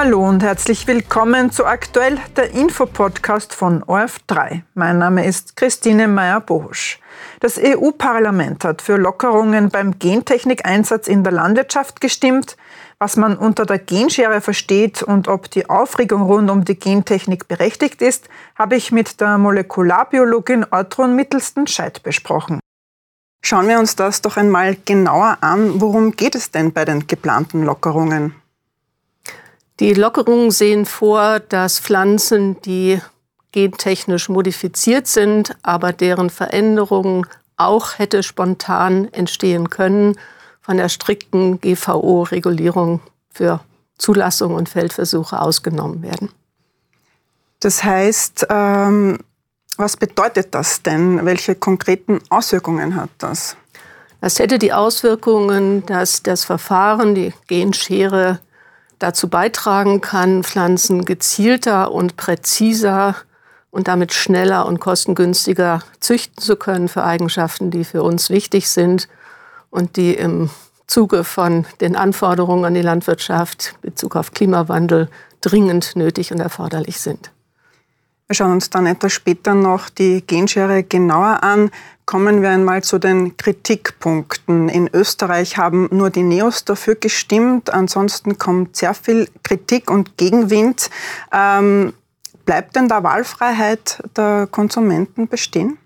Hallo und herzlich willkommen zu Aktuell, der Infopodcast von ORF3. Mein Name ist Christine Meyer-Bohusch. Das EU-Parlament hat für Lockerungen beim Gentechnikeinsatz in der Landwirtschaft gestimmt. Was man unter der Genschere versteht und ob die Aufregung rund um die Gentechnik berechtigt ist, habe ich mit der Molekularbiologin Ortrun Mittelsten-Scheid besprochen. Schauen wir uns das doch einmal genauer an. Worum geht es denn bei den geplanten Lockerungen? Die Lockerungen sehen vor, dass Pflanzen, die gentechnisch modifiziert sind, aber deren Veränderungen auch hätte spontan entstehen können, von der strikten GVO-Regulierung für Zulassung und Feldversuche ausgenommen werden. Das heißt, ähm, was bedeutet das denn? Welche konkreten Auswirkungen hat das? Das hätte die Auswirkungen, dass das Verfahren, die Genschere, dazu beitragen kann, Pflanzen gezielter und präziser und damit schneller und kostengünstiger züchten zu können für Eigenschaften, die für uns wichtig sind und die im Zuge von den Anforderungen an die Landwirtschaft in Bezug auf Klimawandel dringend nötig und erforderlich sind. Wir schauen uns dann etwas später noch die Genschere genauer an. Kommen wir einmal zu den Kritikpunkten. In Österreich haben nur die Neos dafür gestimmt. Ansonsten kommt sehr viel Kritik und Gegenwind. Ähm, bleibt denn da Wahlfreiheit der Konsumenten bestehen?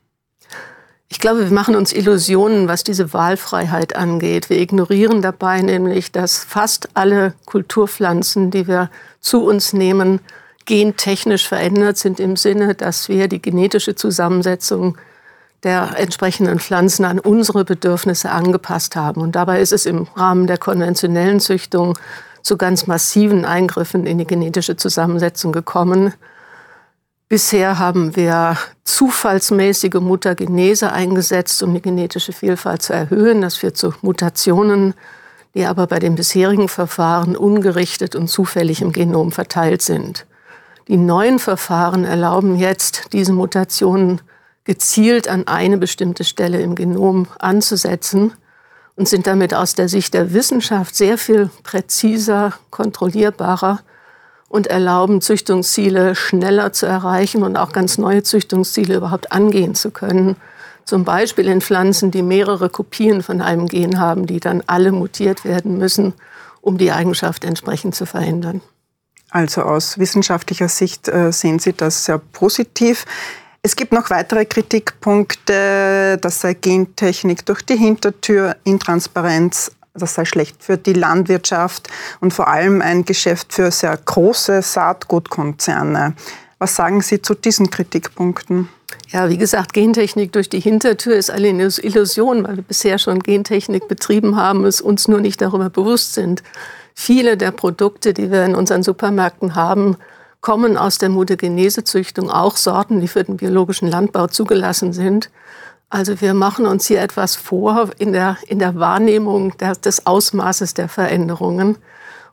Ich glaube, wir machen uns Illusionen, was diese Wahlfreiheit angeht. Wir ignorieren dabei nämlich, dass fast alle Kulturpflanzen, die wir zu uns nehmen, gentechnisch verändert sind im Sinne, dass wir die genetische Zusammensetzung der entsprechenden Pflanzen an unsere Bedürfnisse angepasst haben. Und dabei ist es im Rahmen der konventionellen Züchtung zu ganz massiven Eingriffen in die genetische Zusammensetzung gekommen. Bisher haben wir zufallsmäßige Mutagenese eingesetzt, um die genetische Vielfalt zu erhöhen. Das führt zu Mutationen, die aber bei den bisherigen Verfahren ungerichtet und zufällig im Genom verteilt sind. Die neuen Verfahren erlauben jetzt, diese Mutationen gezielt an eine bestimmte Stelle im Genom anzusetzen und sind damit aus der Sicht der Wissenschaft sehr viel präziser, kontrollierbarer und erlauben Züchtungsziele schneller zu erreichen und auch ganz neue Züchtungsziele überhaupt angehen zu können. Zum Beispiel in Pflanzen, die mehrere Kopien von einem Gen haben, die dann alle mutiert werden müssen, um die Eigenschaft entsprechend zu verändern. Also aus wissenschaftlicher Sicht äh, sehen Sie das sehr positiv. Es gibt noch weitere Kritikpunkte, das sei Gentechnik durch die Hintertür, Intransparenz, das sei schlecht für die Landwirtschaft und vor allem ein Geschäft für sehr große Saatgutkonzerne. Was sagen Sie zu diesen Kritikpunkten? Ja, wie gesagt, Gentechnik durch die Hintertür ist eine Illusion, weil wir bisher schon Gentechnik betrieben haben, es uns nur nicht darüber bewusst sind. Viele der Produkte, die wir in unseren Supermärkten haben, kommen aus der Mutagenesezüchtung, auch Sorten, die für den biologischen Landbau zugelassen sind. Also wir machen uns hier etwas vor in der, in der Wahrnehmung der, des Ausmaßes der Veränderungen.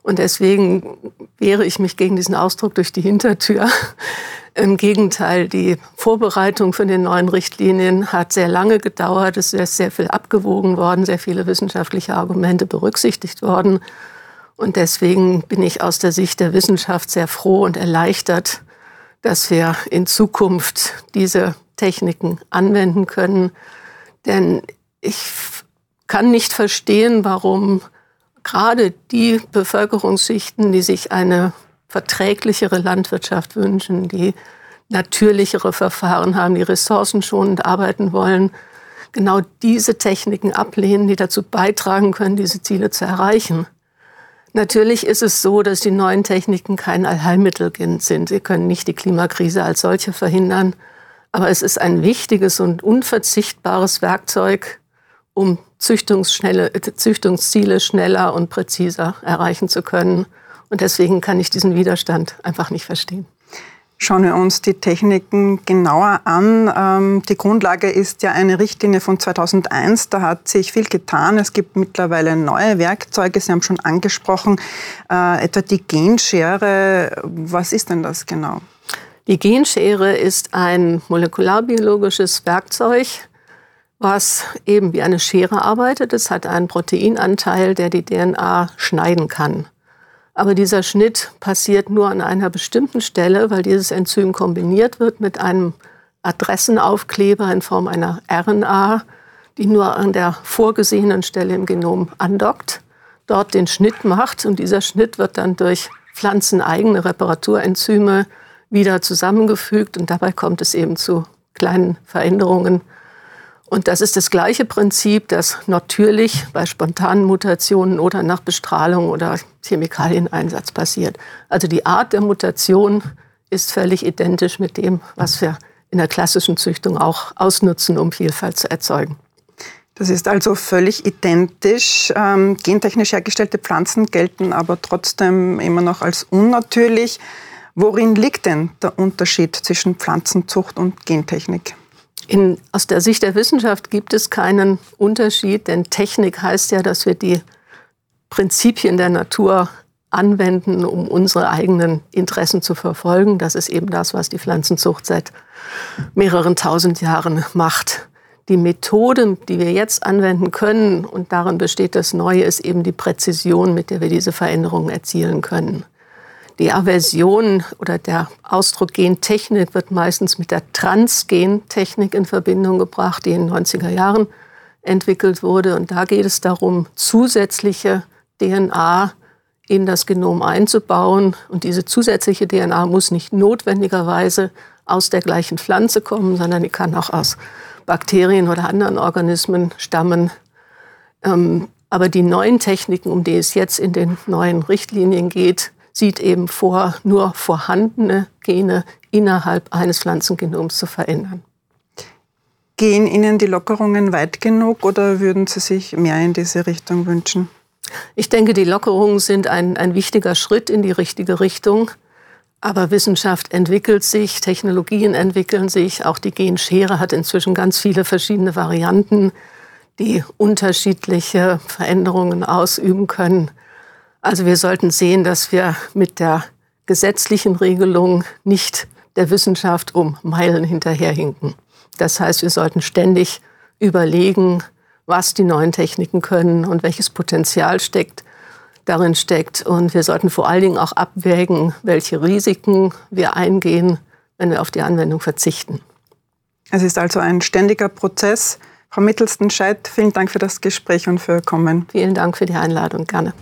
Und deswegen wehre ich mich gegen diesen Ausdruck durch die Hintertür. Im Gegenteil, die Vorbereitung für den neuen Richtlinien hat sehr lange gedauert. Es ist sehr viel abgewogen worden, sehr viele wissenschaftliche Argumente berücksichtigt worden. Und deswegen bin ich aus der Sicht der Wissenschaft sehr froh und erleichtert, dass wir in Zukunft diese Techniken anwenden können. Denn ich kann nicht verstehen, warum gerade die Bevölkerungsschichten, die sich eine verträglichere Landwirtschaft wünschen, die natürlichere Verfahren haben, die ressourcenschonend arbeiten wollen, genau diese Techniken ablehnen, die dazu beitragen können, diese Ziele zu erreichen. Natürlich ist es so, dass die neuen Techniken kein Allheilmittel sind. Sie können nicht die Klimakrise als solche verhindern. Aber es ist ein wichtiges und unverzichtbares Werkzeug, um Züchtungsziele schneller und präziser erreichen zu können. Und deswegen kann ich diesen Widerstand einfach nicht verstehen. Schauen wir uns die Techniken genauer an. Ähm, die Grundlage ist ja eine Richtlinie von 2001. Da hat sich viel getan. Es gibt mittlerweile neue Werkzeuge. Sie haben schon angesprochen, äh, etwa die Genschere. Was ist denn das genau? Die Genschere ist ein molekularbiologisches Werkzeug, was eben wie eine Schere arbeitet. Es hat einen Proteinanteil, der die DNA schneiden kann. Aber dieser Schnitt passiert nur an einer bestimmten Stelle, weil dieses Enzym kombiniert wird mit einem Adressenaufkleber in Form einer RNA, die nur an der vorgesehenen Stelle im Genom andockt, dort den Schnitt macht und dieser Schnitt wird dann durch pflanzeneigene Reparaturenzyme wieder zusammengefügt und dabei kommt es eben zu kleinen Veränderungen. Und das ist das gleiche Prinzip, das natürlich bei spontanen Mutationen oder nach Bestrahlung oder Chemikalieneinsatz passiert. Also die Art der Mutation ist völlig identisch mit dem, was wir in der klassischen Züchtung auch ausnutzen, um Vielfalt zu erzeugen. Das ist also völlig identisch. Ähm, gentechnisch hergestellte Pflanzen gelten aber trotzdem immer noch als unnatürlich. Worin liegt denn der Unterschied zwischen Pflanzenzucht und Gentechnik? In, aus der Sicht der Wissenschaft gibt es keinen Unterschied, denn Technik heißt ja, dass wir die Prinzipien der Natur anwenden, um unsere eigenen Interessen zu verfolgen. Das ist eben das, was die Pflanzenzucht seit mehreren tausend Jahren macht. Die Methode, die wir jetzt anwenden können, und darin besteht das Neue, ist eben die Präzision, mit der wir diese Veränderungen erzielen können. Die Aversion oder der Ausdruck Gentechnik wird meistens mit der Transgentechnik in Verbindung gebracht, die in den 90er Jahren entwickelt wurde. Und da geht es darum, zusätzliche DNA in das Genom einzubauen. Und diese zusätzliche DNA muss nicht notwendigerweise aus der gleichen Pflanze kommen, sondern die kann auch aus Bakterien oder anderen Organismen stammen. Ähm, aber die neuen Techniken, um die es jetzt in den neuen Richtlinien geht, sieht eben vor, nur vorhandene Gene innerhalb eines Pflanzengenoms zu verändern. Gehen Ihnen die Lockerungen weit genug oder würden Sie sich mehr in diese Richtung wünschen? Ich denke, die Lockerungen sind ein, ein wichtiger Schritt in die richtige Richtung. Aber Wissenschaft entwickelt sich, Technologien entwickeln sich. Auch die Genschere hat inzwischen ganz viele verschiedene Varianten, die unterschiedliche Veränderungen ausüben können. Also wir sollten sehen, dass wir mit der gesetzlichen Regelung nicht der Wissenschaft um Meilen hinterherhinken. Das heißt, wir sollten ständig überlegen, was die neuen Techniken können und welches Potenzial steckt, darin steckt. Und wir sollten vor allen Dingen auch abwägen, welche Risiken wir eingehen, wenn wir auf die Anwendung verzichten. Es ist also ein ständiger Prozess. Frau Mittelsten-Scheid, vielen Dank für das Gespräch und für Ihr Kommen. Vielen Dank für die Einladung. Gerne.